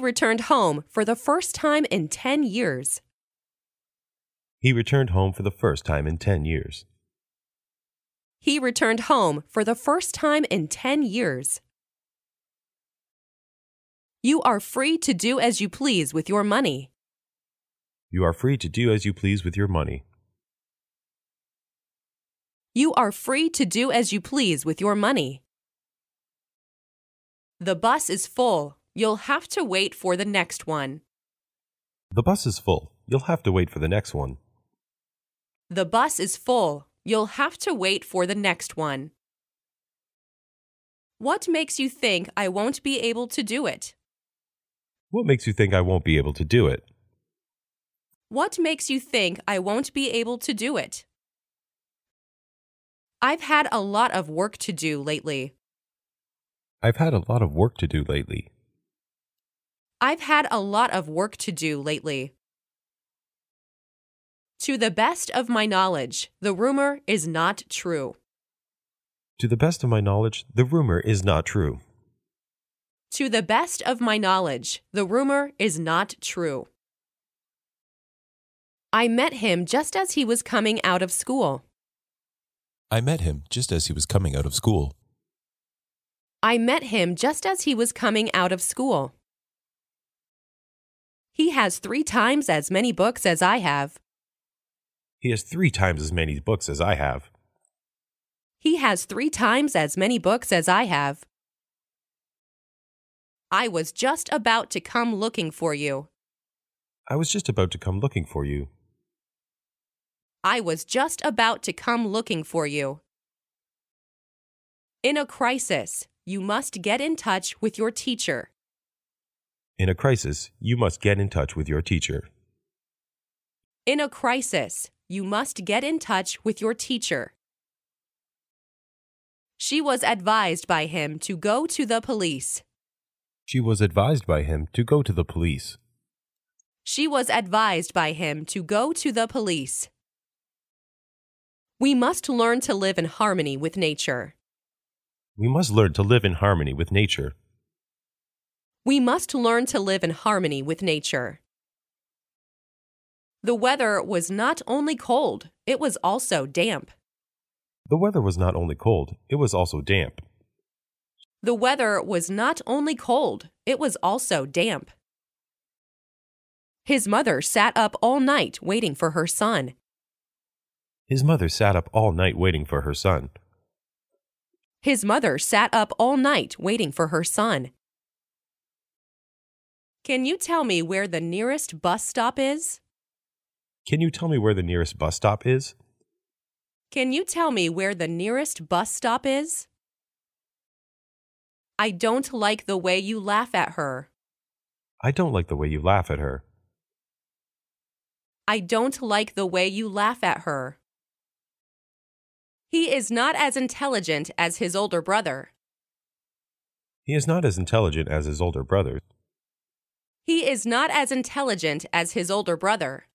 He returned home for the first time in 10 years. He returned home for the first time in 10 years. He returned home for the first time in 10 years. You are free to do as you please with your money. You are free to do as you please with your money. You are free to do as you please with your money. The bus is full. You'll have to wait for the next one. The bus is full. You'll have to wait for the next one. The bus is full. You'll have to wait for the next one. What makes you think I won't be able to do it? What makes you think I won't be able to do it? What makes you think I won't be able to do it? I've had a lot of work to do lately. I've had a lot of work to do lately. I've had a lot of work to do lately. To the best of my knowledge, the rumor is not true. To the best of my knowledge, the rumor is not true. To the best of my knowledge, the rumor is not true. I met him just as he was coming out of school. I met him just as he was coming out of school. I met him just as he was coming out of school. He has three times as many books as I have. He has three times as many books as I have. He has three times as many books as I have. I was just about to come looking for you. I was just about to come looking for you. I was just about to come looking for you. In a crisis, you must get in touch with your teacher. In a crisis, you must get in touch with your teacher. In a crisis, you must get in touch with your teacher. She was advised by him to go to the police. She was advised by him to go to the police. She was advised by him to go to the police. We must learn to live in harmony with nature. We must learn to live in harmony with nature. We must learn to live in harmony with nature. The weather was not only cold, it was also damp. The weather was not only cold, it was also damp. The weather was not only cold, it was also damp. His mother sat up all night waiting for her son. His mother sat up all night waiting for her son. His mother sat up all night waiting for her son. Can you tell me where the nearest bus stop is? Can you tell me where the nearest bus stop is? Can you tell me where the nearest bus stop is? I don't like the way you laugh at her. I don't like the way you laugh at her. I don't like the way you laugh at her. He is not as intelligent as his older brother. He is not as intelligent as his older brother. He is not as intelligent as his older brother.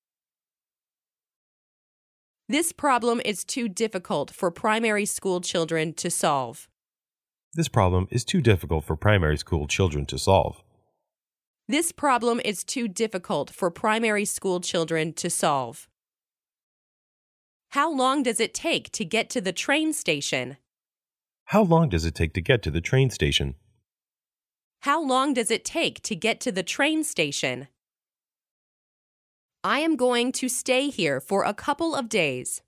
This problem is too difficult for primary school children to solve. This problem is too difficult for primary school children to solve. This problem is too difficult for primary school children to solve. How long does it take to get to the train station? How long does it take to get to the train station? How long does it take to get to the train station? I am going to stay here for a couple of days.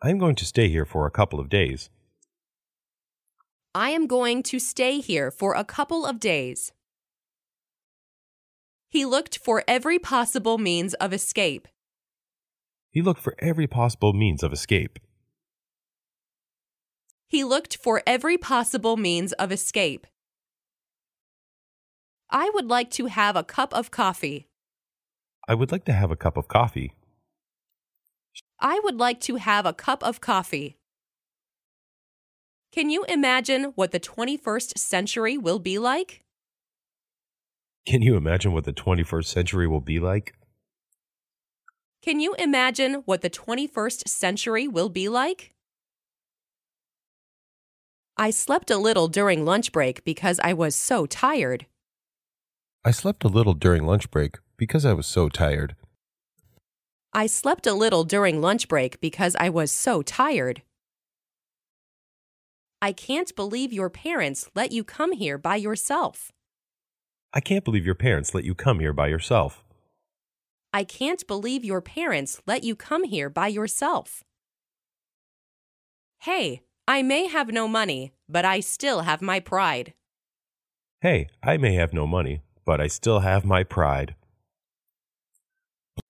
I am going to stay here for a couple of days. I am going to stay here for a couple of days. He looked for every possible means of escape. He looked for every possible means of escape. He looked for every possible means of escape. I would like to have a cup of coffee. I would like to have a cup of coffee. I would like to have a cup of coffee. Can you imagine what the 21st century will be like? Can you imagine what the 21st century will be like? Can you imagine what the 21st century will be like? I slept a little during lunch break because I was so tired. I slept a little during lunch break because I was so tired. I slept a little during lunch break because I was so tired. I can't believe your parents let you come here by yourself. I can't believe your parents let you come here by yourself. I can't believe your parents let you come here by yourself. Hey, I may have no money, but I still have my pride. Hey, I may have no money, but I still have my pride.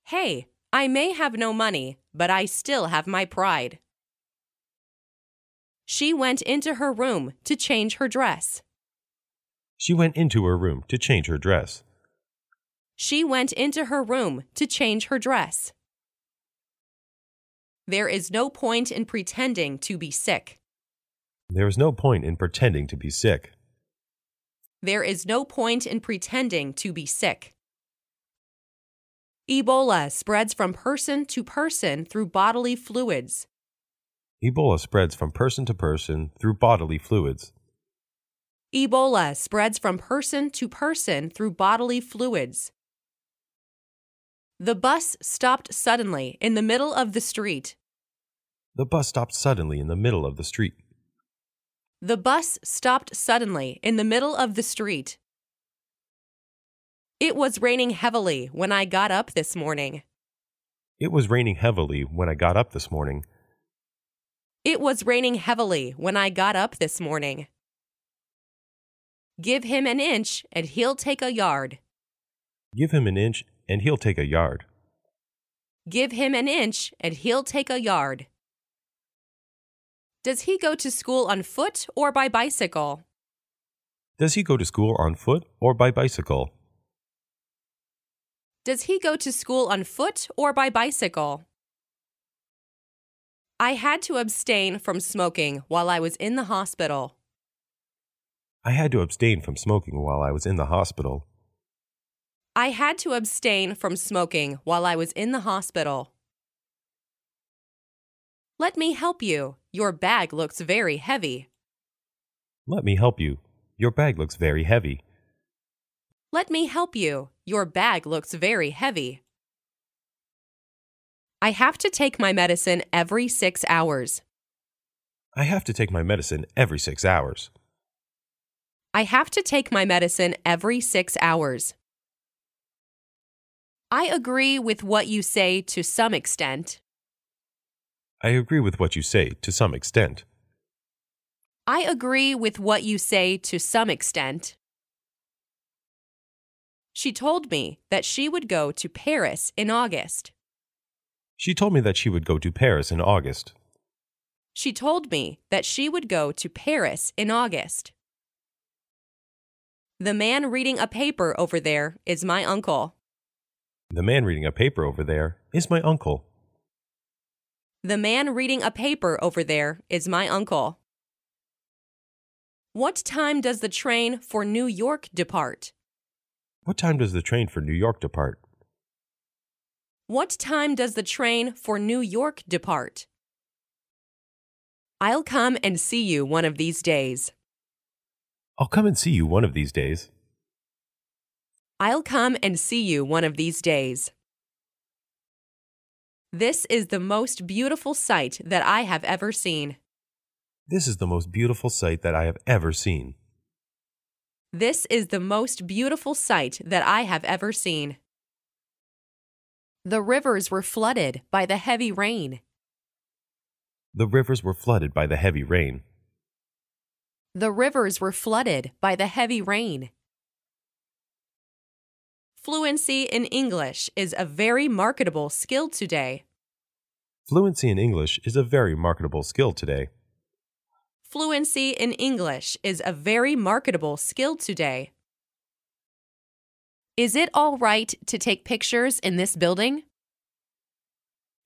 Hey, I may have no money, but I still have my pride. She went into her room to change her dress. She went into her room to change her dress. She went into her room to change her dress. There is no point in pretending to be sick. There is no point in pretending to be sick. There is no point in pretending to be sick. Ebola spreads from person to person through bodily fluids. Ebola spreads from person to person through bodily fluids. Ebola spreads from person to person through bodily fluids. The bus stopped suddenly in the middle of the street. The bus stopped suddenly in the middle of the street. The bus stopped suddenly in the middle of the street. It was raining heavily when I got up this morning. It was raining heavily when I got up this morning. It was raining heavily when I got up this morning. Give him an inch and he'll take a yard. Give him an inch and he'll take a yard. Give him an inch and he'll take a yard. Does he go to school on foot or by bicycle? Does he go to school on foot or by bicycle? Does he go to school on foot or by bicycle? I had to abstain from smoking while I was in the hospital. I had to abstain from smoking while I was in the hospital. I had to abstain from smoking while I was in the hospital. Let me help you. Your bag looks very heavy. Let me help you. Your bag looks very heavy. Let me help you. Your bag looks very heavy. I have to take my medicine every six hours. I have to take my medicine every six hours. I have to take my medicine every six hours. I agree with what you say to some extent. I agree with what you say to some extent. I agree with what you say to some extent. She told me that she would go to Paris in August. She told me that she would go to Paris in August. She told me that she would go to Paris in August. The man reading a paper over there is my uncle. The man reading a paper over there is my uncle. The man reading a paper over there is my uncle. What time does the train for New York depart? What time does the train for New York depart? What time does the train for New York depart? I'll come and see you one of these days. I'll come and see you one of these days. I'll come and see you one of these days. This is the most beautiful sight that I have ever seen. This is the most beautiful sight that I have ever seen. This is the most beautiful sight that I have ever seen. The rivers were flooded by the heavy rain. The rivers were flooded by the heavy rain. The rivers were flooded by the heavy rain. Fluency in English is a very marketable skill today. Fluency in English is a very marketable skill today. Fluency in English is a very marketable skill today. Is it all right to take pictures in this building?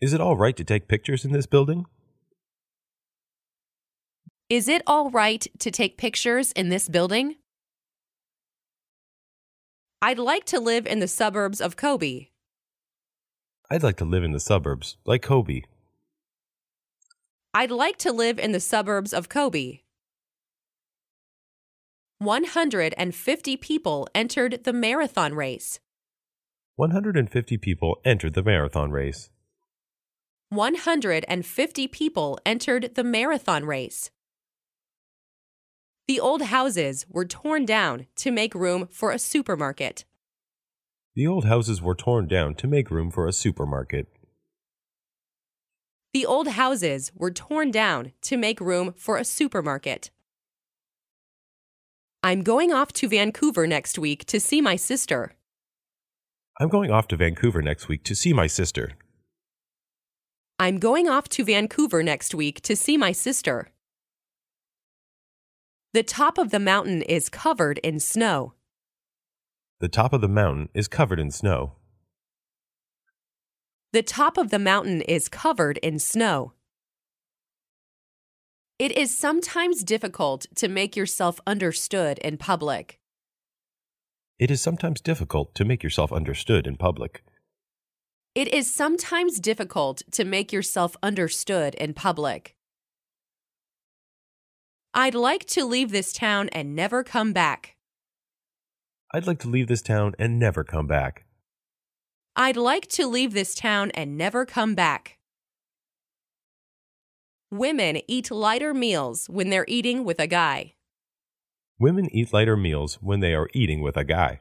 Is it all right to take pictures in this building? Is it all right to take pictures in this building? I'd like to live in the suburbs of Kobe. I'd like to live in the suburbs, like Kobe. I'd like to live in the suburbs of Kobe. 150 people entered the marathon race. 150 people entered the marathon race. 150 people entered the marathon race. The old houses were torn down to make room for a supermarket. The old houses were torn down to make room for a supermarket. The old houses were torn down to make room for a supermarket. I'm going off to Vancouver next week to see my sister. I'm going off to Vancouver next week to see my sister. I'm going off to Vancouver next week to see my sister. The top of the mountain is covered in snow. The top of the mountain is covered in snow. The top of the mountain is covered in snow. It is sometimes difficult to make yourself understood in public. It is sometimes difficult to make yourself understood in public. It is sometimes difficult to make yourself understood in public. I'd like to leave this town and never come back. I'd like to leave this town and never come back. I'd like to leave this town and never come back. Women eat lighter meals when they're eating with a guy. Women eat lighter meals when they are eating with a guy.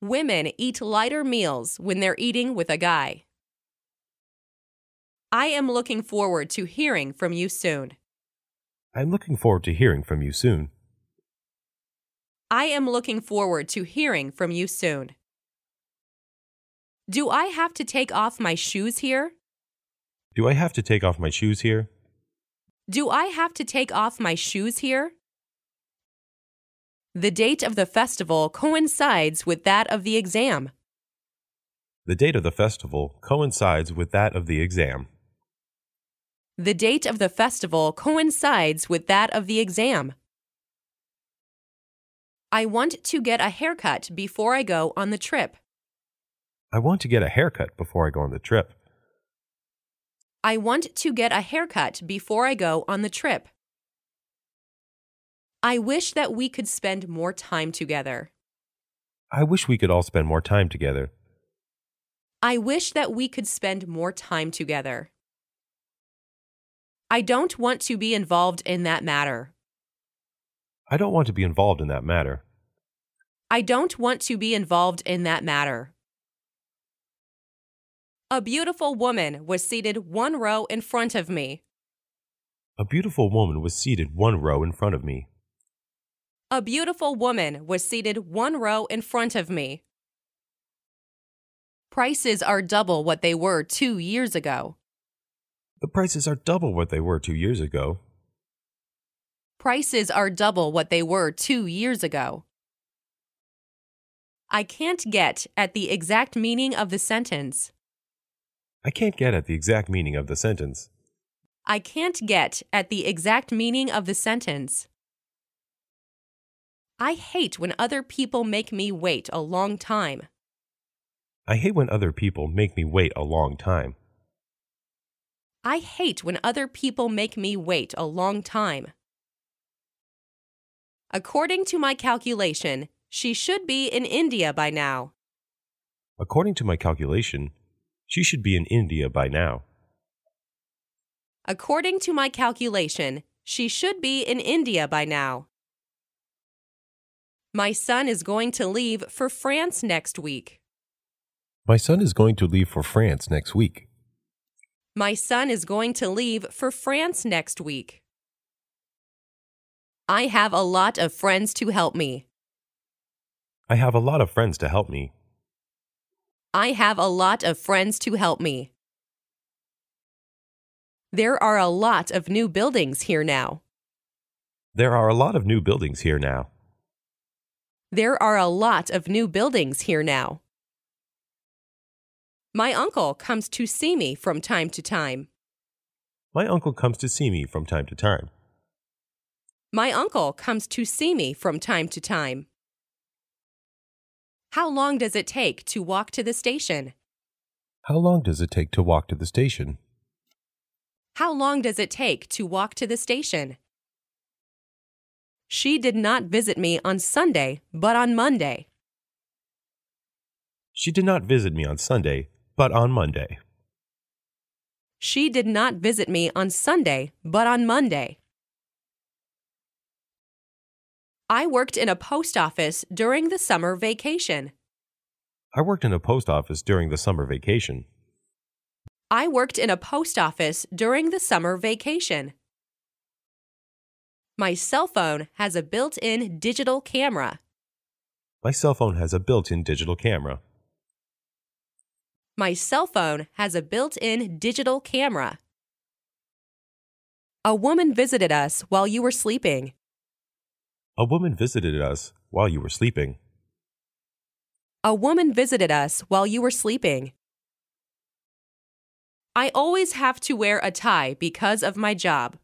Women eat lighter meals when they're eating with a guy. I am looking forward to hearing from you soon. I'm looking forward to hearing from you soon. I am looking forward to hearing from you soon. Do I have to take off my shoes here? Do I have to take off my shoes here? Do I have to take off my shoes here? The date of the festival coincides with that of the exam. The date of the festival coincides with that of the exam. The date of the festival coincides with that of the exam. I want to get a haircut before I go on the trip. I want to get a haircut before I go on the trip. I want to get a haircut before I go on the trip. I wish that we could spend more time together. I wish we could all spend more time together. I wish that we could spend more time together. I don't want to be involved in that matter. I don't want to be involved in that matter. I don't want to be involved in that matter. A beautiful woman was seated one row in front of me. A beautiful woman was seated one row in front of me. A beautiful woman was seated one row in front of me. Prices are double what they were two years ago. The prices are double what they were two years ago. Prices are double what they were two years ago. I can't get at the exact meaning of the sentence. I can't get at the exact meaning of the sentence. I can't get at the exact meaning of the sentence. I hate when other people make me wait a long time. I hate when other people make me wait a long time. I hate when other people make me wait a long time. According to my calculation, she should be in India by now. According to my calculation, she should be in India by now. According to my calculation, she should be in India by now. My son is going to leave for France next week. My son is going to leave for France next week. My son is going to leave for France next week. I have a lot of friends to help me. I have a lot of friends to help me. I have a lot of friends to help me. There are a lot of new buildings here now. There are a lot of new buildings here now. There are a lot of new buildings here now. My uncle comes to see me from time to time. My uncle comes to see me from time to time. My uncle comes to see me from time to time. How long does it take to walk to the station? How long does it take to walk to the station? How long does it take to walk to the station? She did not visit me on Sunday, but on Monday. She did not visit me on Sunday, but on Monday. She did not visit me on Sunday, but on Monday. I worked in a post office during the summer vacation. I worked in a post office during the summer vacation. I worked in a post office during the summer vacation. My cell phone has a built in digital camera. My cell phone has a built in digital camera. My cell phone has a built in digital camera. A woman visited us while you were sleeping. A woman visited us while you were sleeping. A woman visited us while you were sleeping. I always have to wear a tie because of my job.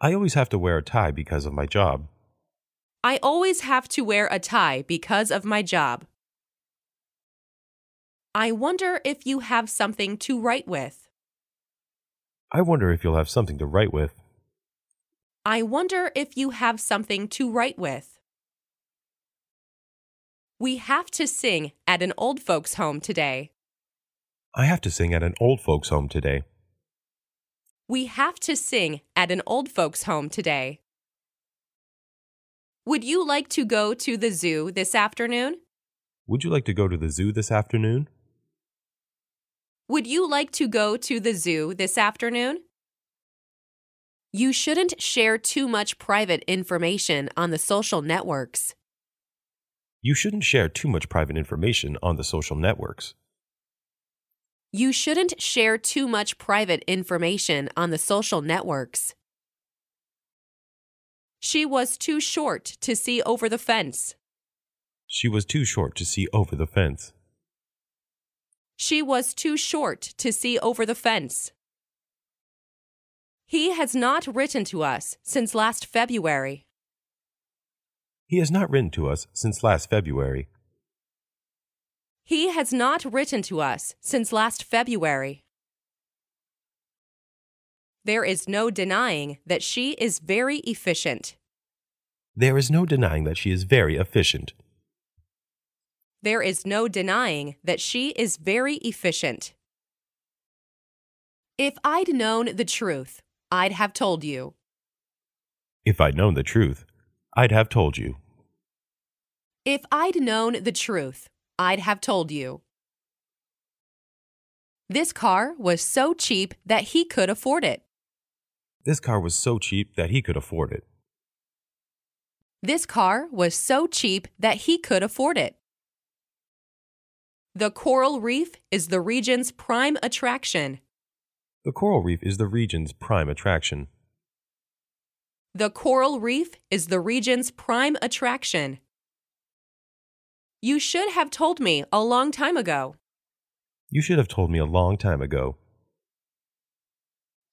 I always have to wear a tie because of my job. I always have to wear a tie because of my job. I wonder if you have something to write with. I wonder if you'll have something to write with. I wonder if you have something to write with. We have to sing at an old folks' home today. I have to sing at an old folks' home today. We have to sing at an old folks' home today. Would you like to go to the zoo this afternoon? Would you like to go to the zoo this afternoon? Would you like to go to the zoo this afternoon? You shouldn't share too much private information on the social networks. You shouldn't share too much private information on the social networks. You shouldn't share too much private information on the social networks. She was too short to see over the fence. She was too short to see over the fence. She was too short to see over the fence. He has not written to us since last February. He has not written to us since last February. He has not written to us since last February. There is no denying that she is very efficient. There is no denying that she is very efficient. There is no denying that she is very efficient. If I'd known the truth, I'd have told you. If I'd known the truth, I'd have told you. If I'd known the truth, I'd have told you. This car was so cheap that he could afford it. This car was so cheap that he could afford it. This car was so cheap that he could afford it. The coral reef is the region's prime attraction. The coral reef is the region's prime attraction. The coral reef is the region's prime attraction. You should have told me a long time ago. You should have told me a long time ago.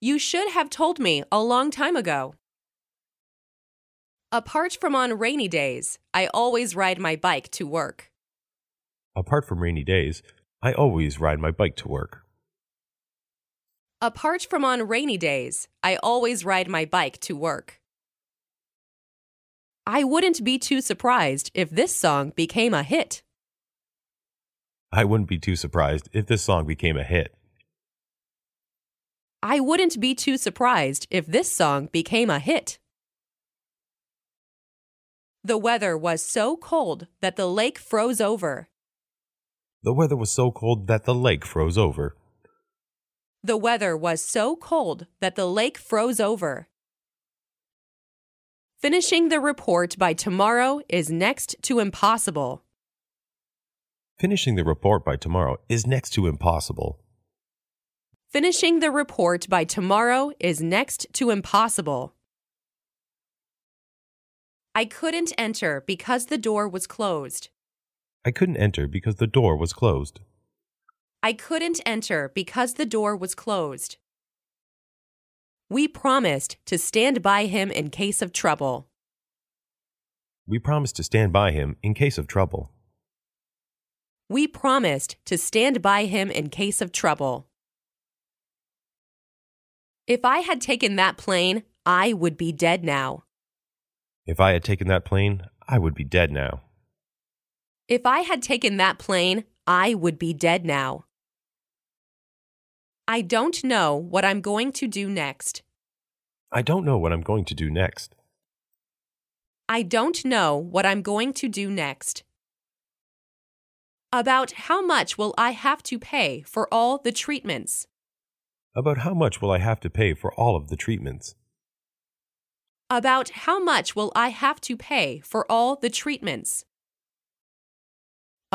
You should have told me a long time ago. Apart from on rainy days, I always ride my bike to work. Apart from rainy days, I always ride my bike to work. Apart from on rainy days, I always ride my bike to work. I wouldn't be too surprised if this song became a hit. I wouldn't be too surprised if this song became a hit. I wouldn't be too surprised if this song became a hit. The weather was so cold that the lake froze over. The weather was so cold that the lake froze over. The weather was so cold that the lake froze over. Finishing the report by tomorrow is next to impossible. Finishing the report by tomorrow is next to impossible. Finishing the report by tomorrow is next to impossible. I couldn't enter because the door was closed. I couldn't enter because the door was closed. I couldn't enter because the door was closed. We promised to stand by him in case of trouble. We promised to stand by him in case of trouble. We promised to stand by him in case of trouble. If I had taken that plane, I would be dead now. If I had taken that plane, I would be dead now. If I had taken that plane, I would be dead now. I don't know what I'm going to do next. I don't know what I'm going to do next. I don't know what I'm going to do next. About how much will I have to pay for all the treatments? About how much will I have to pay for all of the treatments? About how much will I have to pay for all the treatments?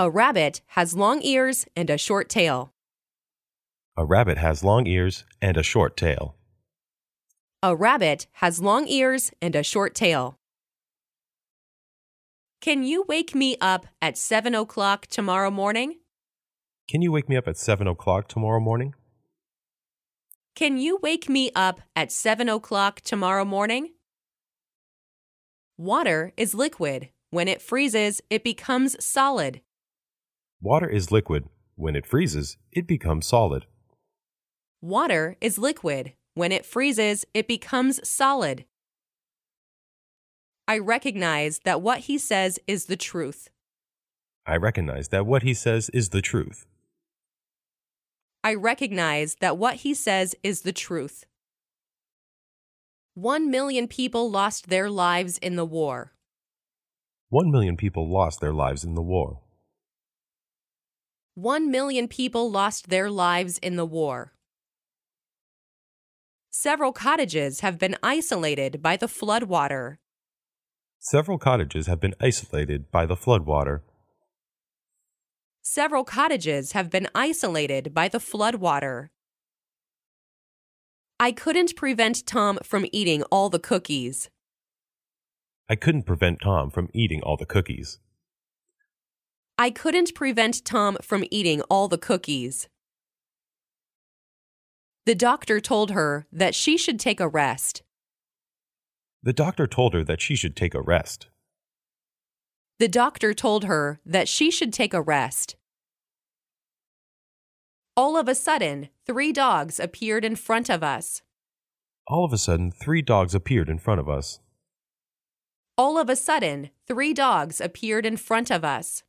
A rabbit has long ears and a short tail. A rabbit has long ears and a short tail. A rabbit has long ears and a short tail. Can you wake me up at 7 o'clock tomorrow morning? Can you wake me up at 7 o'clock tomorrow morning? Can you wake me up at 7 o'clock tomorrow morning? Water is liquid. When it freezes, it becomes solid. Water is liquid. When it freezes, it becomes solid. Water is liquid. When it freezes, it becomes solid. I recognize that what he says is the truth. I recognize that what he says is the truth. I recognize that what he says is the truth. One million people lost their lives in the war. One million people lost their lives in the war. One million people lost their lives in the war. Several cottages have been isolated by the floodwater. Several cottages have been isolated by the floodwater. Several cottages have been isolated by the floodwater. I couldn't prevent Tom from eating all the cookies. I couldn't prevent Tom from eating all the cookies. I couldn't prevent Tom from eating all the cookies. The doctor told her that she should take a rest. The doctor told her that she should take a rest. The doctor told her that she should take a rest. All of a sudden, three dogs appeared in front of us. All of a sudden, three dogs appeared in front of us. All of a sudden, three dogs appeared in front of us.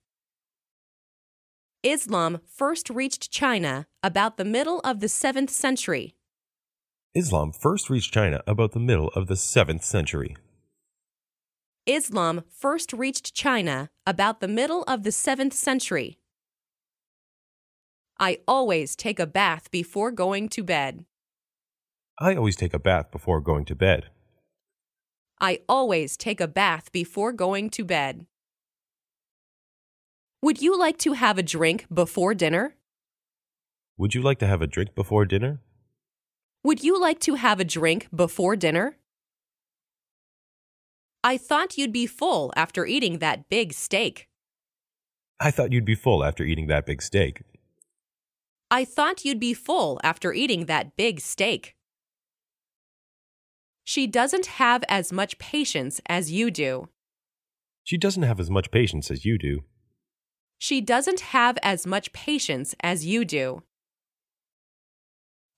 Islam first reached China about the middle of the 7th century. Islam first reached China about the middle of the 7th century. Islam first reached China about the middle of the 7th century. I always take a bath before going to bed. I always take a bath before going to bed. I always take a bath before going to bed. Would you like to have a drink before dinner? Would you like to have a drink before dinner? Would you like to have a drink before dinner? I thought you'd be full after eating that big steak. I thought you'd be full after eating that big steak. I thought you'd be full after eating that big steak. She doesn't have as much patience as you do. She doesn't have as much patience as you do. She doesn't have as much patience as you do.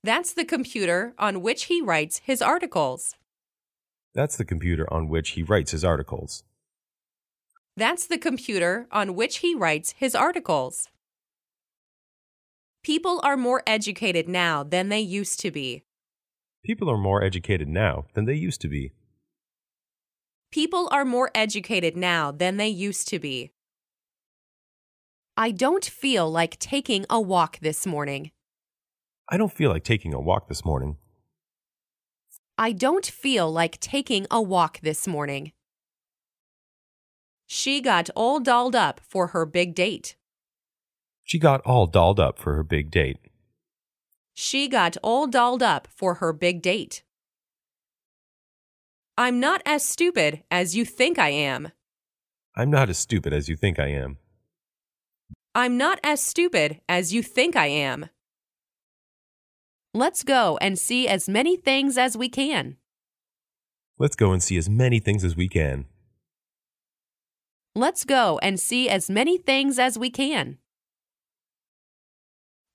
That's the computer on which he writes his articles. That's the computer on which he writes his articles. That's the computer on which he writes his articles. People are more educated now than they used to be. People are more educated now than they used to be. People are more educated now than they used to be. I don't feel like taking a walk this morning. I don't feel like taking a walk this morning. I don't feel like taking a walk this morning. She got all dolled up for her big date. She got all dolled up for her big date. She got all dolled up for her big date. I'm not as stupid as you think I am. I'm not as stupid as you think I am. I'm not as stupid as you think I am. Let's go and see as many things as we can. Let's go and see as many things as we can. Let's go and see as many things as we can.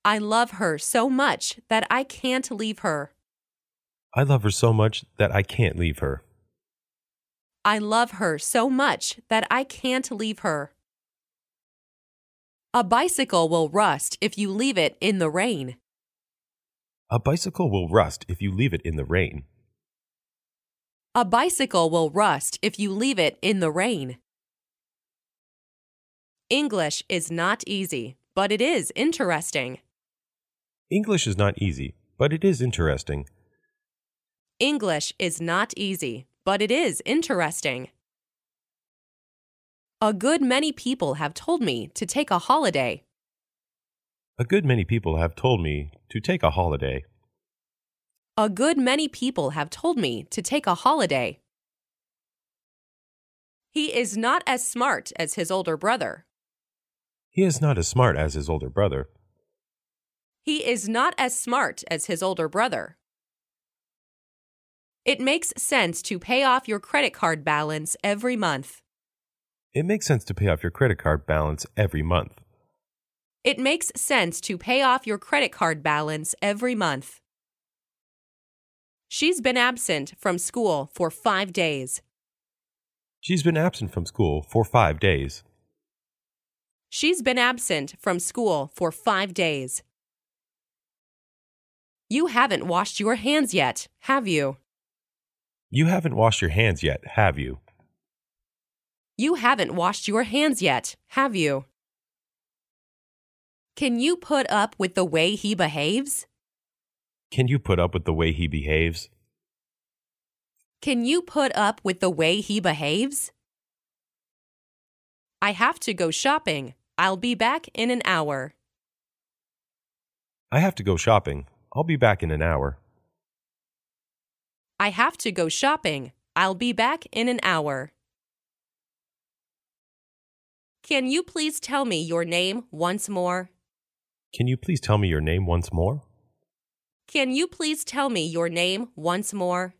I love her so much that I can't leave her. I love her so much that I can't leave her. I love her so much that I can't leave her. A bicycle will rust if you leave it in the rain. A bicycle will rust if you leave it in the rain. A bicycle will rust if you leave it in the rain. English is not easy, but it is interesting. English is not easy, but it is interesting. English is not easy, but it is interesting. A good many people have told me to take a holiday. A good many people have told me to take a holiday. A good many people have told me to take a holiday. He is not as smart as his older brother. He is not as smart as his older brother. He is not as smart as his older brother. It makes sense to pay off your credit card balance every month. It makes sense to pay off your credit card balance every month. It makes sense to pay off your credit card balance every month. She's been absent from school for five days. She's been absent from school for five days. She's been absent from school for five days. You haven't washed your hands yet, have you? You haven't washed your hands yet, have you? You haven't washed your hands yet, have you? Can you put up with the way he behaves? Can you put up with the way he behaves? Can you put up with the way he behaves? I have to go shopping. I'll be back in an hour. I have to go shopping. I'll be back in an hour. I have to go shopping. I'll be back in an hour. Can you please tell me your name once more? Can you please tell me your name once more? Can you please tell me your name once more?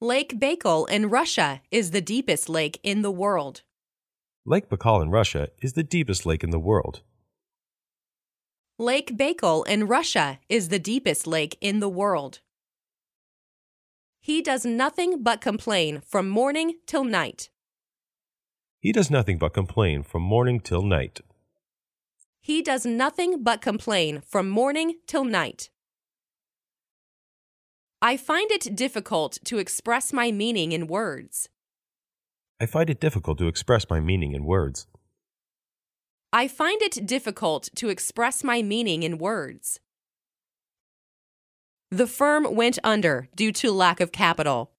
Lake Baikal in Russia is the deepest lake in the world. Lake Baikal in Russia is the deepest lake in the world. Lake Baikal in Russia is the deepest lake in the world. He does nothing but complain from morning till night. He does nothing but complain from morning till night. He does nothing but complain from morning till night. I find it difficult to express my meaning in words. I find it difficult to express my meaning in words. I find it difficult to express my meaning in words. The firm went under due to lack of capital.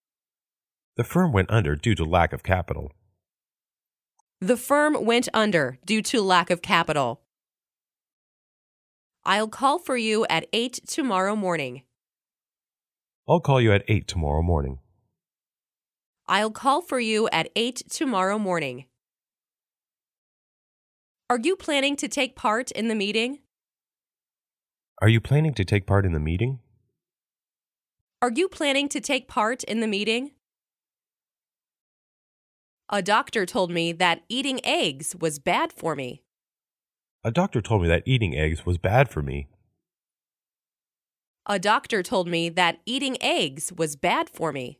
The firm went under due to lack of capital. The firm went under due to lack of capital. I'll call for you at 8 tomorrow morning. I'll call you at 8 tomorrow morning. I'll call for you at 8 tomorrow morning. Are you planning to take part in the meeting? Are you planning to take part in the meeting? Are you planning to take part in the meeting? A doctor told me that eating eggs was bad for me. A doctor told me that eating eggs was bad for me. A doctor told me that eating eggs was bad for me.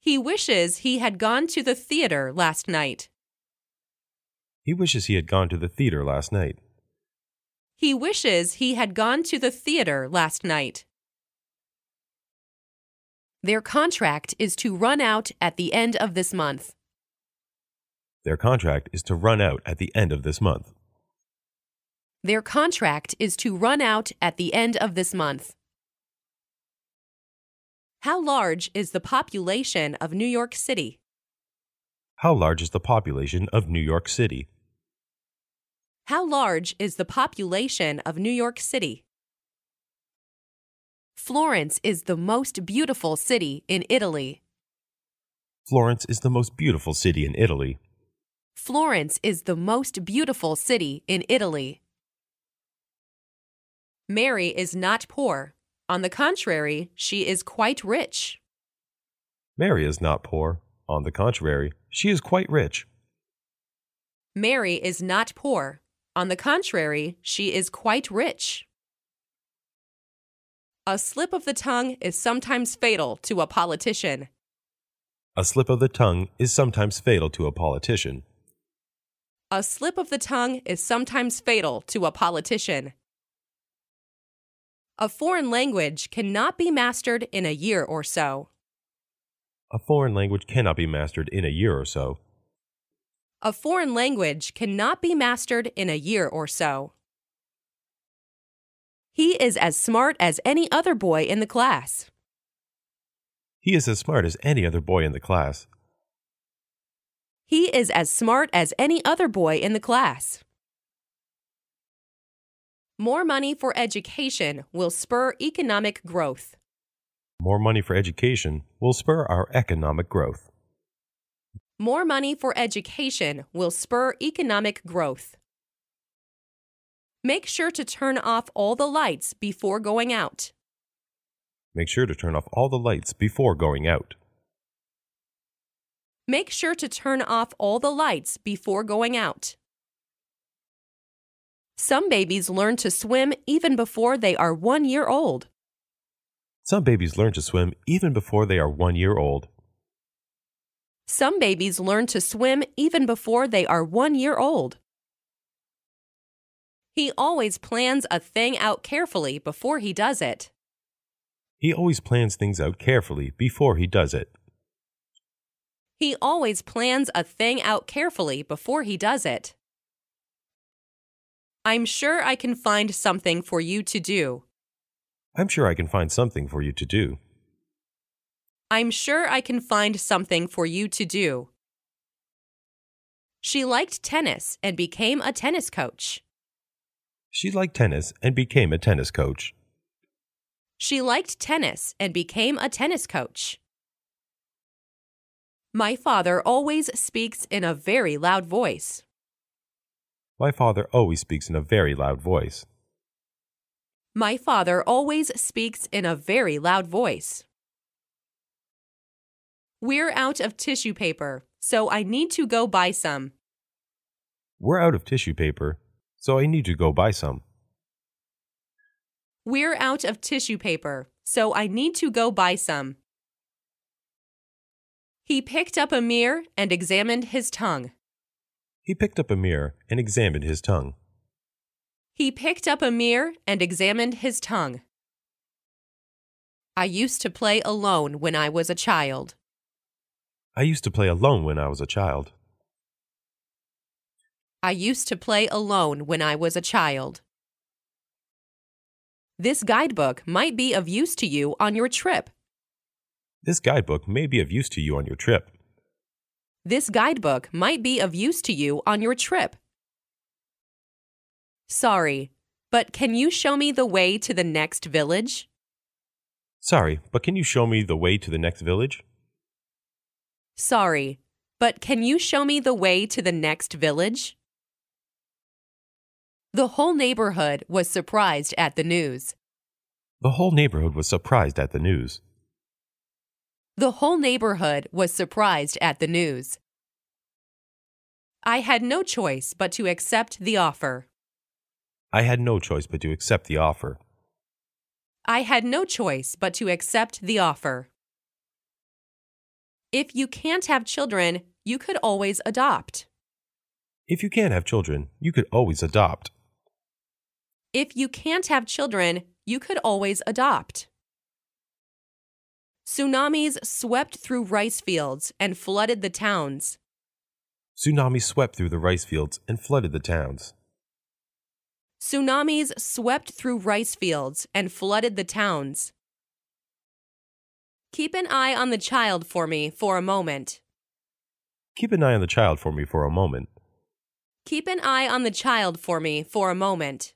He wishes he had gone to the theater last night. He wishes he had gone to the theater last night. He wishes he had gone to the theater last night. Their contract is to run out at the end of this month. Their contract is to run out at the end of this month. Their contract is to run out at the end of this month. How large is the population of New York City? How large is the population of New York City? How large is the population of New York City? Florence is the most beautiful city in Italy. Florence is the most beautiful city in Italy. Florence is the most beautiful city in Italy. Mary is not poor. On the contrary, she is quite rich. Mary is not poor. On the contrary, she is quite rich. Mary is not poor. On the contrary, she is quite rich. A slip of the tongue is sometimes fatal to a politician. A slip of the tongue is sometimes fatal to a politician. A slip of the tongue is sometimes fatal to a politician. A foreign language cannot be mastered in a year or so. A foreign language cannot be mastered in a year or so. A foreign language cannot be mastered in a year or so. He is as smart as any other boy in the class. He is as smart as any other boy in the class. He is as smart as any other boy in the class. More money for education will spur economic growth. More money for education will spur our economic growth. More money for education will spur economic growth. Make sure to turn off all the lights before going out. Make sure to turn off all the lights before going out. Make sure to turn off all the lights before going out. Some babies learn to swim even before they are one year old. Some babies learn to swim even before they are one year old. Some babies learn to swim even before they are one year old. He always plans a thing out carefully before he does it. He always plans things out carefully before he does it. He always plans a thing out carefully before he does it. I'm sure I can find something for you to do. I'm sure I can find something for you to do. I'm sure I can find something for you to do. She liked tennis and became a tennis coach. She liked tennis and became a tennis coach. She liked tennis and became a tennis coach. My father always speaks in a very loud voice. My father always speaks in a very loud voice. My father always speaks in a very loud voice. We're out of tissue paper, so I need to go buy some. We're out of tissue paper, so I need to go buy some. We're out of tissue paper, so I need to go buy some. He picked up a mirror and examined his tongue. He picked up a mirror and examined his tongue. He picked up a mirror and examined his tongue. I used to play alone when I was a child. I used to play alone when I was a child. I used to play alone when I was a child. This guidebook might be of use to you on your trip. This guidebook may be of use to you on your trip. This guidebook might be of use to you on your trip. Sorry, but can you show me the way to the next village? Sorry, but can you show me the way to the next village? Sorry, but can you show me the way to the next village? The whole neighborhood was surprised at the news. The whole neighborhood was surprised at the news. The whole neighborhood was surprised at the news. I had no choice but to accept the offer. I had no choice but to accept the offer. I had no choice but to accept the offer. If you can't have children, you could always adopt. If you can't have children, you could always adopt. If you can't have children, you could always adopt. Tsunamis swept through rice fields and flooded the towns. Tsunamis swept through the rice fields and flooded the towns. Tsunamis swept through rice fields and flooded the towns. Keep an eye on the child for me for a moment. Keep an eye on the child for me for a moment. Keep an eye on the child for me for a moment.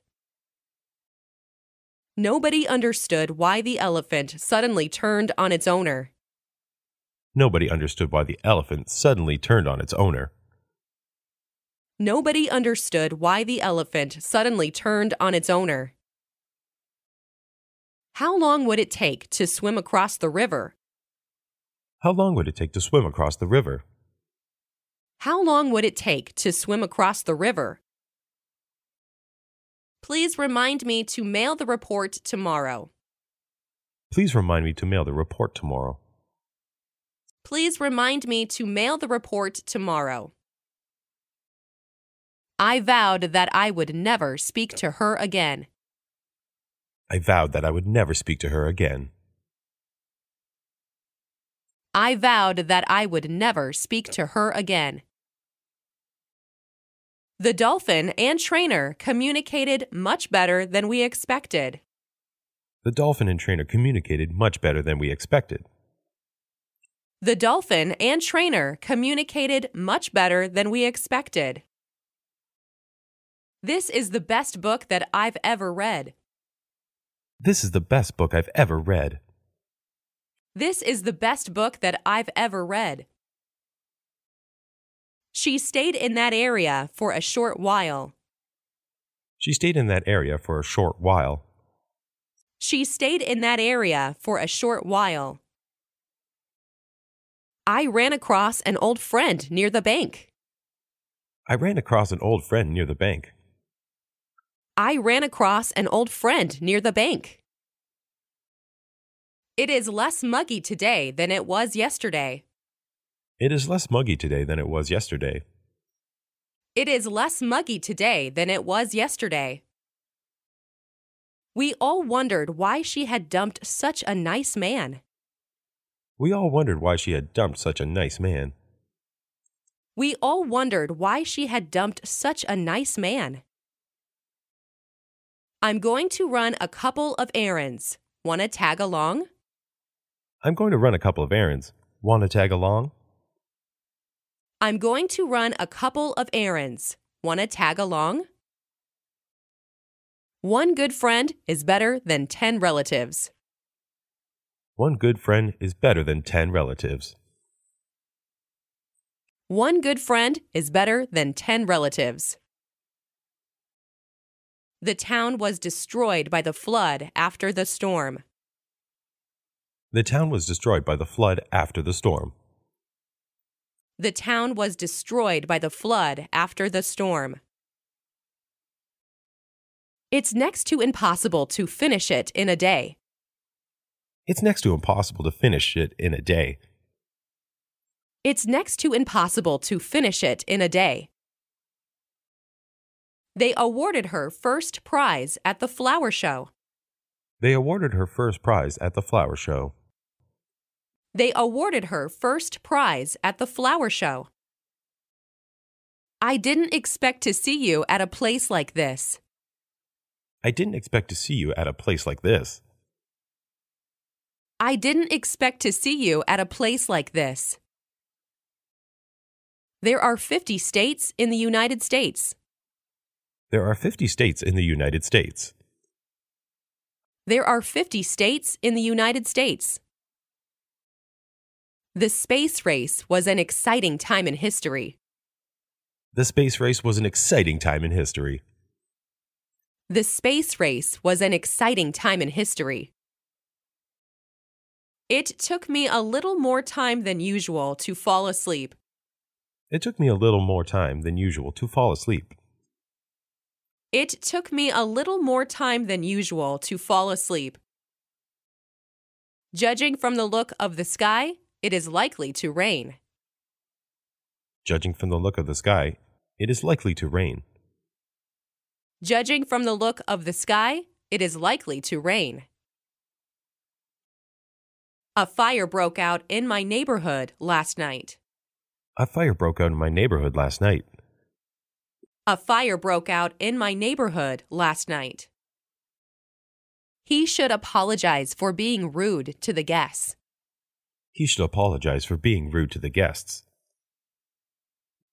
Nobody understood why the elephant suddenly turned on its owner. Nobody understood why the elephant suddenly turned on its owner. Nobody understood why the elephant suddenly turned on its owner. How long would it take to swim across the river? How long would it take to swim across the river? How long would it take to swim across the river? Please remind me to mail the report tomorrow. Please remind me to mail the report tomorrow. Please remind me to mail the report tomorrow. I vowed that I would never speak to her again. I vowed that I would never speak to her again. I vowed that I would never speak to her again. The dolphin and trainer communicated much better than we expected. The dolphin and trainer communicated much better than we expected. The dolphin and trainer communicated much better than we expected. This is the best book that I've ever read. This is the best book I've ever read. This is the best book that I've ever read. She stayed in that area for a short while. She stayed in that area for a short while. She stayed in that area for a short while. I ran across an old friend near the bank. I ran across an old friend near the bank. I ran across an old friend near the bank. It is less muggy today than it was yesterday. It is less muggy today than it was yesterday. It is less muggy today than it was yesterday. We all wondered why she had dumped such a nice man. We all wondered why she had dumped such a nice man. We all wondered why she had dumped such a nice man. I'm going to run a couple of errands. Want to tag along? I'm going to run a couple of errands. Want to tag along? I'm going to run a couple of errands. Want to tag along? One good friend is better than 10 relatives. One good friend is better than 10 relatives. One good friend is better than 10 relatives. The town was destroyed by the flood after the storm. The town was destroyed by the flood after the storm. The town was destroyed by the flood after the storm. It's next to impossible to finish it in a day. It's next to impossible to finish it in a day. It's next to impossible to finish it in a day. They awarded her first prize at the flower show. They awarded her first prize at the flower show. They awarded her first prize at the flower show. I didn't expect to see you at a place like this. I didn't expect to see you at a place like this. I didn't expect to see you at a place like this. There are 50 states in the United States. There are 50 states in the United States. There are 50 states in the United States. The space race was an exciting time in history. The space race was an exciting time in history. The space race was an exciting time in history. It took me a little more time than usual to fall asleep. It took me a little more time than usual to fall asleep. It took me a little more time than usual to fall asleep. Judging from the look of the sky, it is likely to rain. Judging from the look of the sky, it is likely to rain. Judging from the look of the sky, it is likely to rain. A fire broke out in my neighborhood last night. A fire broke out in my neighborhood last night. A fire broke out in my neighborhood last night. He should apologize for being rude to the guests. He should apologize for being rude to the guests.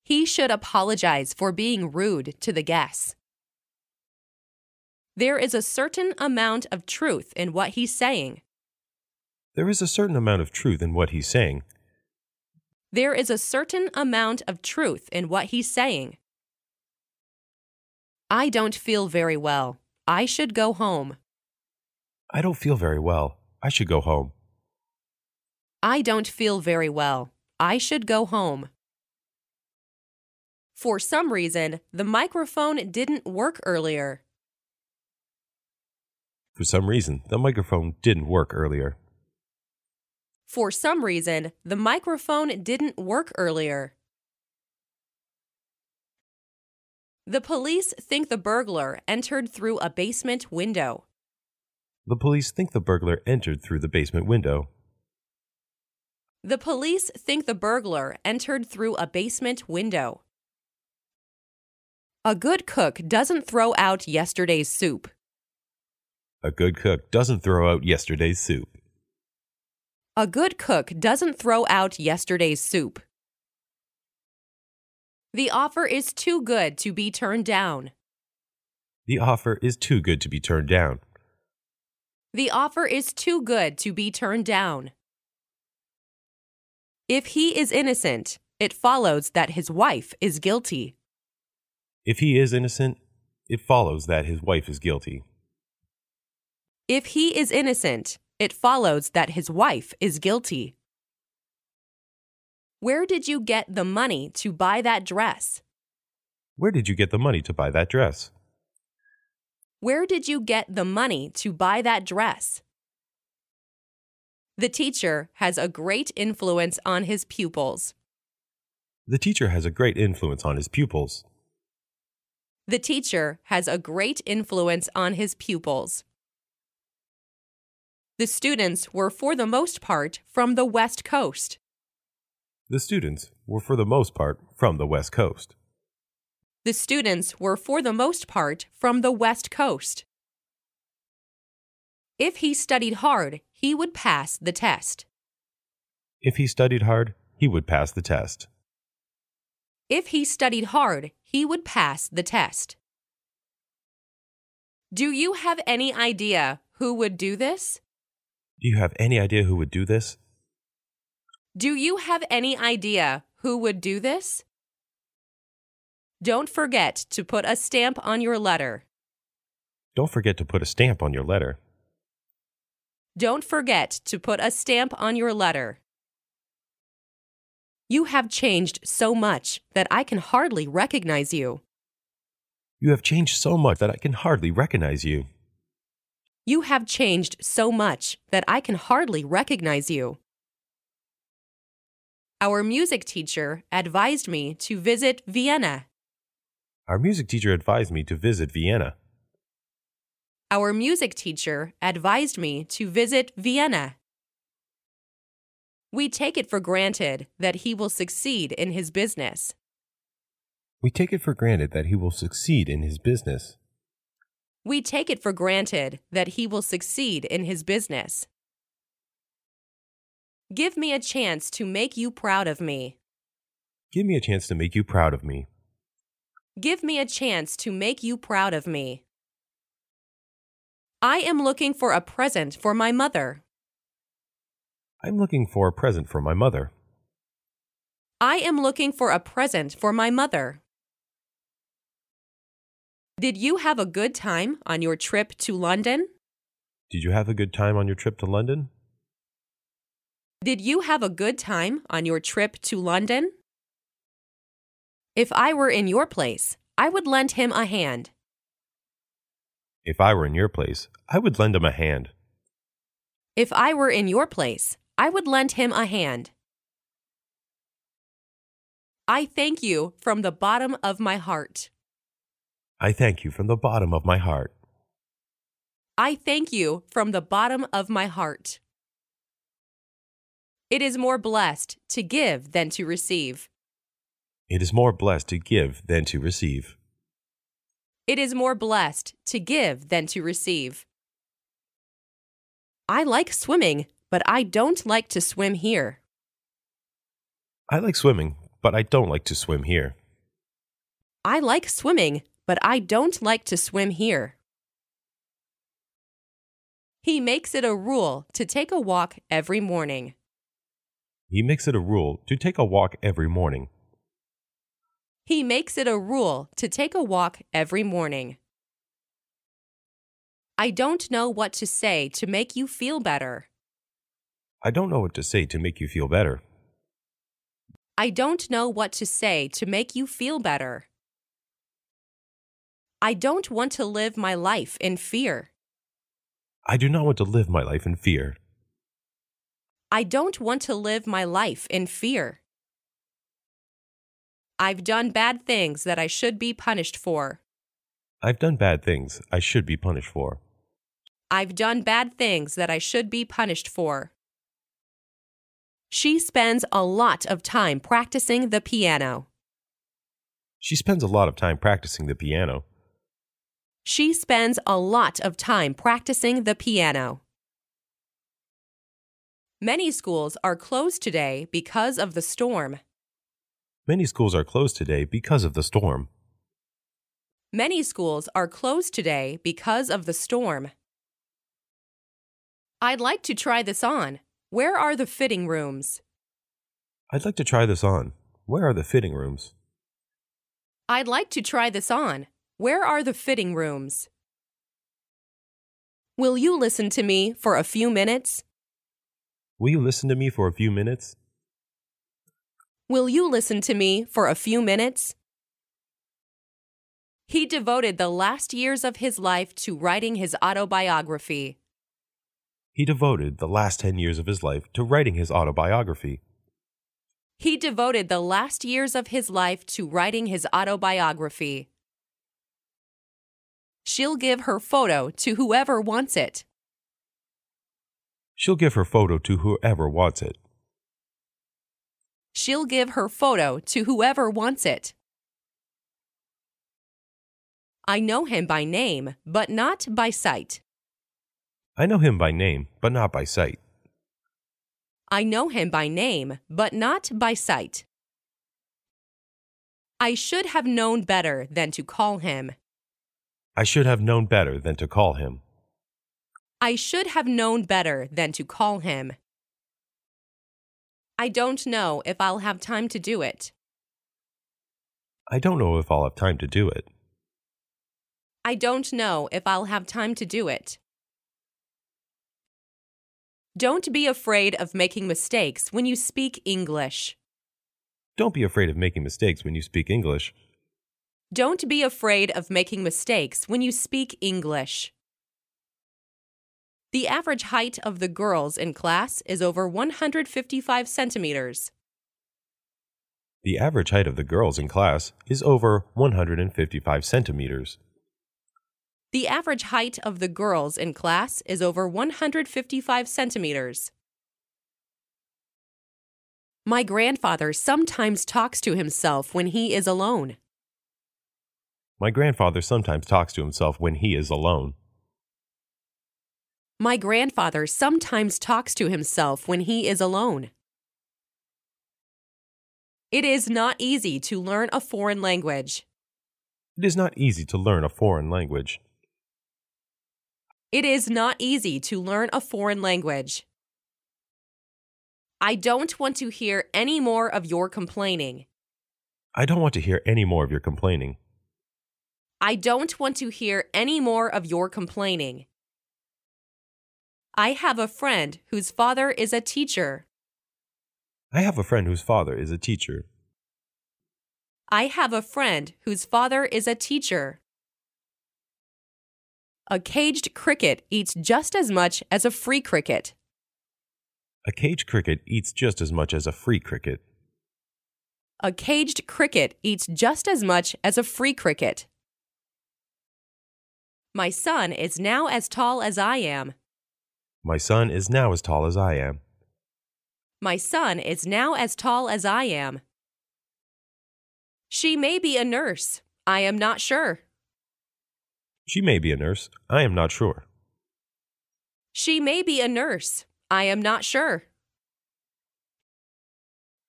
He should apologize for being rude to the guests. There is a certain amount of truth in what he's saying. There is a certain amount of truth in what he's saying. There is a certain amount of truth in what he's saying. I don't feel very well. I should go home. I don't feel very well. I should go home. I don't feel very well. I should go home. For some reason, the microphone didn't work earlier. For some reason, the microphone didn't work earlier. For some reason, the microphone didn't work earlier. The police think the burglar entered through a basement window. The police think the burglar entered through the basement window. The police think the burglar entered through a basement window. A good cook doesn't throw out yesterday's soup. A good cook doesn't throw out yesterday's soup. A good cook doesn't throw out yesterday's soup. The offer is too good to be turned down. The offer is too good to be turned down. The offer is too good to be turned down. If he is innocent, it follows that his wife is guilty. If he is innocent, it follows that his wife is guilty. If he is innocent, it follows that his wife is guilty. Where did you get the money to buy that dress? Where did you get the money to buy that dress? Where did you get the money to buy that dress? The teacher has a great influence on his pupils. The teacher has a great influence on his pupils. The teacher has a great influence on his pupils. The students were, for the most part, from the West Coast. The students were, for the most part, from the West Coast. The students were, for the most part, from the West Coast. If he studied hard, he would pass the test. If he studied hard, he would pass the test. If he studied hard, he would pass the test. Do you have any idea who would do this? Do you have any idea who would do this? Do you have any idea who would do this? Don't forget to put a stamp on your letter. Don't forget to put a stamp on your letter. Don't forget to put a stamp on your letter. You have changed so much that I can hardly recognize you. You have changed so much that I can hardly recognize you. You have changed so much that I can hardly recognize you. Our music teacher advised me to visit Vienna. Our music teacher advised me to visit Vienna. Our music teacher advised me to visit Vienna. We take it for granted that he will succeed in his business. We take it for granted that he will succeed in his business. We take it for granted that he will succeed in his business. Give me a chance to make you proud of me. Give me a chance to make you proud of me. Give me a chance to make you proud of me. I am looking for a present for my mother. I'm looking for a present for my mother. I am looking for a present for my mother. Did you have a good time on your trip to London? Did you have a good time on your trip to London? Did you have a good time on your trip to London? If I were in your place, I would lend him a hand. If I were in your place, I would lend him a hand. If I were in your place, I would lend him a hand. I thank you from the bottom of my heart. I thank you from the bottom of my heart. I thank you from the bottom of my heart. It is more blessed to give than to receive. It is more blessed to give than to receive. It is more blessed to give than to receive. I like swimming, but I don't like to swim here. I like swimming, but I don't like to swim here. I like swimming, but I don't like to swim here. He makes it a rule to take a walk every morning. He makes it a rule to take a walk every morning. He makes it a rule to take a walk every morning. I don't know what to say to make you feel better. I don't know what to say to make you feel better. I don't know what to say to make you feel better. I don't want to live my life in fear. I do not want to live my life in fear. I don't want to live my life in fear. I've done bad things that I should be punished for. I've done bad things I should be punished for. I've done bad things that I should be punished for. She spends a lot of time practicing the piano. She spends a lot of time practicing the piano. She spends a lot of time practicing the piano. Many schools are closed today because of the storm. Many schools are closed today because of the storm. Many schools are closed today because of the storm. I'd like to try this on. Where are the fitting rooms? I'd like to try this on. Where are the fitting rooms? I'd like to try this on. Where are the fitting rooms? Will you listen to me for a few minutes? Will you listen to me for a few minutes? Will you listen to me for a few minutes? He devoted the last years of his life to writing his autobiography. He devoted the last 10 years of his life to writing his autobiography. He devoted the last years of his life to writing his autobiography. She'll give her photo to whoever wants it. She'll give her photo to whoever wants it. She'll give her photo to whoever wants it. I know him by name, but not by sight. I know him by name, but not by sight. I know him by name, but not by sight. I should have known better than to call him. I should have known better than to call him. I should have known better than to call him. I don't know if I'll have time to do it. I don't know if I'll have time to do it. I don't know if I'll have time to do it. Don't be afraid of making mistakes when you speak English. Don't be afraid of making mistakes when you speak English. Don't be afraid of making mistakes when you speak English. The average height of the girls in class is over 155 centimeters. The average height of the girls in class is over 155 centimeters. The average height of the girls in class is over 155 centimeters. My grandfather sometimes talks to himself when he is alone. My grandfather sometimes talks to himself when he is alone. My grandfather sometimes talks to himself when he is alone. It is not easy to learn a foreign language. It is not easy to learn a foreign language. It is not easy to learn a foreign language. I don't want to hear any more of your complaining. I don't want to hear any more of your complaining. I don't want to hear any more of your complaining. I have a friend whose father is a teacher. I have a friend whose father is a teacher. I have a friend whose father is a teacher. A caged cricket eats just as much as a free cricket. A caged cricket eats just as much as a free cricket. A caged cricket eats just as much as a free cricket. My son is now as tall as I am. My son is now as tall as I am. My son is now as tall as I am. She may be a nurse. I am not sure. She may be a nurse. I am not sure. She may be a nurse. I am not sure.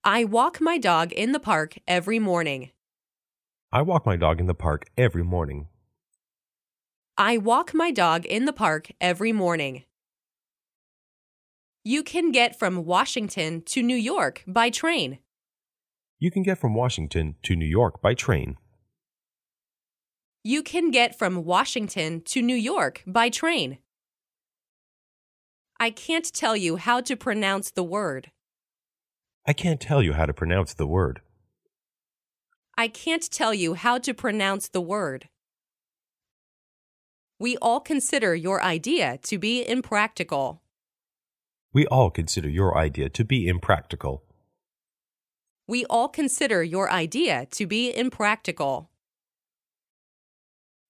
I walk my dog in the park every morning. I walk my dog in the park every morning. I walk my dog in the park every morning. You can get from Washington to New York by train. You can get from Washington to New York by train. You can get from Washington to New York by train. I can't tell you how to pronounce the word. I can't tell you how to pronounce the word. I can't tell you how to pronounce the word. We all consider your idea to be impractical. We all consider your idea to be impractical. We all consider your idea to be impractical.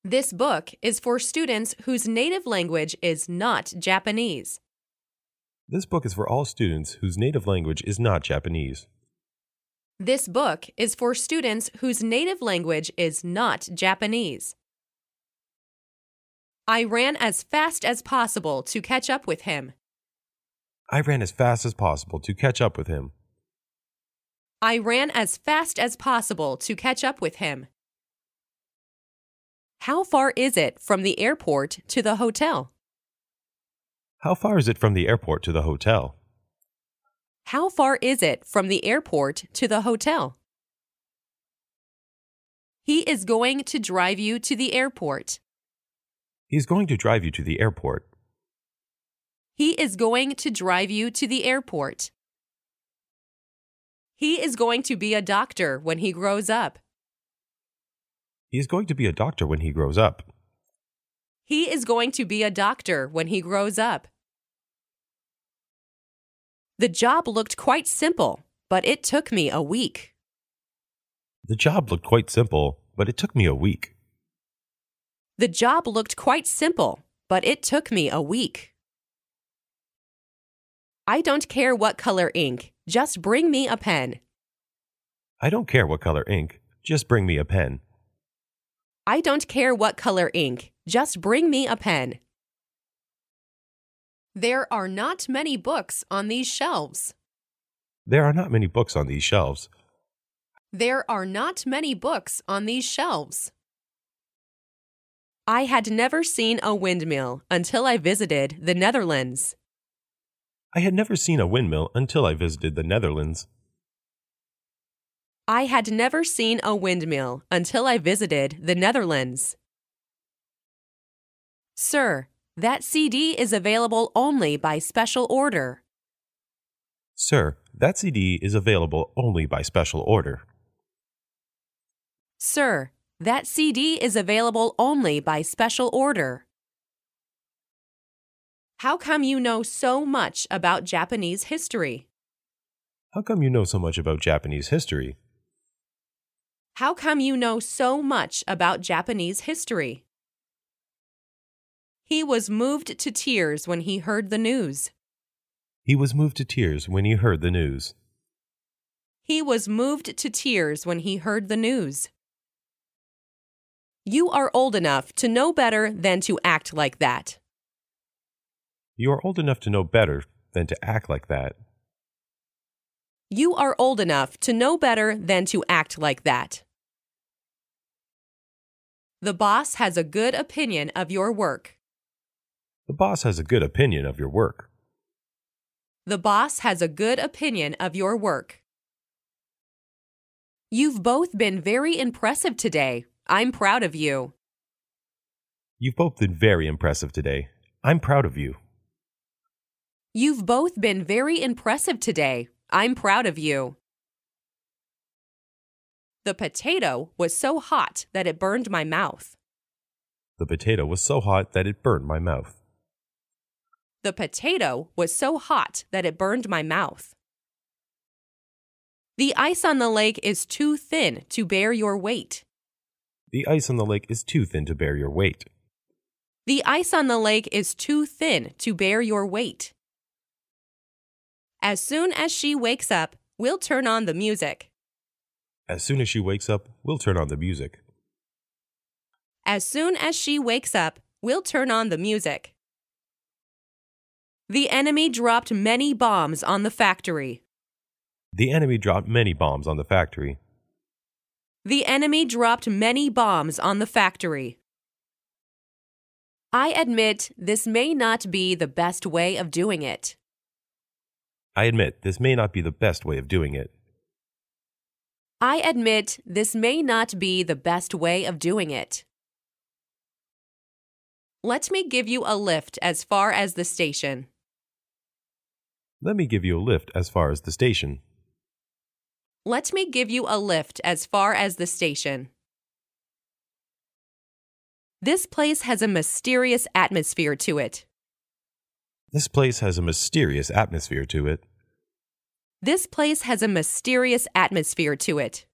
This book is for students whose native language is not Japanese. This book is for all students whose native language is not Japanese. This book is for students whose native language is not Japanese. I ran as fast as possible to catch up with him. I ran as fast as possible to catch up with him. I ran as fast as possible to catch up with him. How far is it from the airport to the hotel? How far is it from the airport to the hotel? How far is it from the airport to the hotel? He is going to drive you to the airport. He's going to drive you to the airport. He is going to drive you to the airport. He is going to be a doctor when he grows up. He is going to be a doctor when he grows up. He is going to be a doctor when he grows up. The job looked quite simple, but it took me a week. The job looked quite simple, but it took me a week. The job looked quite simple, but it took me a week. I don't care what color ink, just bring me a pen. I don't care what color ink, just bring me a pen. I don't care what color ink, just bring me a pen. There are not many books on these shelves. There are not many books on these shelves. There are not many books on these shelves. I had never seen a windmill until I visited the Netherlands. I had never seen a windmill until I visited the Netherlands. I had never seen a windmill until I visited the Netherlands. Sir, that CD is available only by special order. Sir, that CD is available only by special order. Sir, that CD is available only by special order. How come you know so much about Japanese history? How come you know so much about Japanese history? How come you know so much about Japanese history? He was moved to tears when he heard the news. He was moved to tears when he heard the news. He was moved to tears when he heard the news. You are old enough to know better than to act like that. You are old enough to know better than to act like that. You are old enough to know better than to act like that. The boss has a good opinion of your work. The boss has a good opinion of your work. The boss has a good opinion of your work. You've both been very impressive today. I'm proud of you. You've both been very impressive today. I'm proud of you. You've both been very impressive today. I'm proud of you. The potato was so hot that it burned my mouth. The potato was so hot that it burned my mouth. The potato was so hot that it burned my mouth. The ice on the lake is too thin to bear your weight. The ice on the lake is too thin to bear your weight. The ice on the lake is too thin to bear your weight. As soon as she wakes up, we'll turn on the music. As soon as she wakes up, we'll turn on the music. As soon as she wakes up, we'll turn on the music. The enemy dropped many bombs on the factory. The enemy dropped many bombs on the factory. The enemy dropped many bombs on the factory. I admit this may not be the best way of doing it. I admit this may not be the best way of doing it. I admit this may not be the best way of doing it. Let me give you a lift as far as the station. Let me give you a lift as far as the station. Let me give you a lift as far as the station. This place has a mysterious atmosphere to it. This place has a mysterious atmosphere to it. This place has a mysterious atmosphere to it.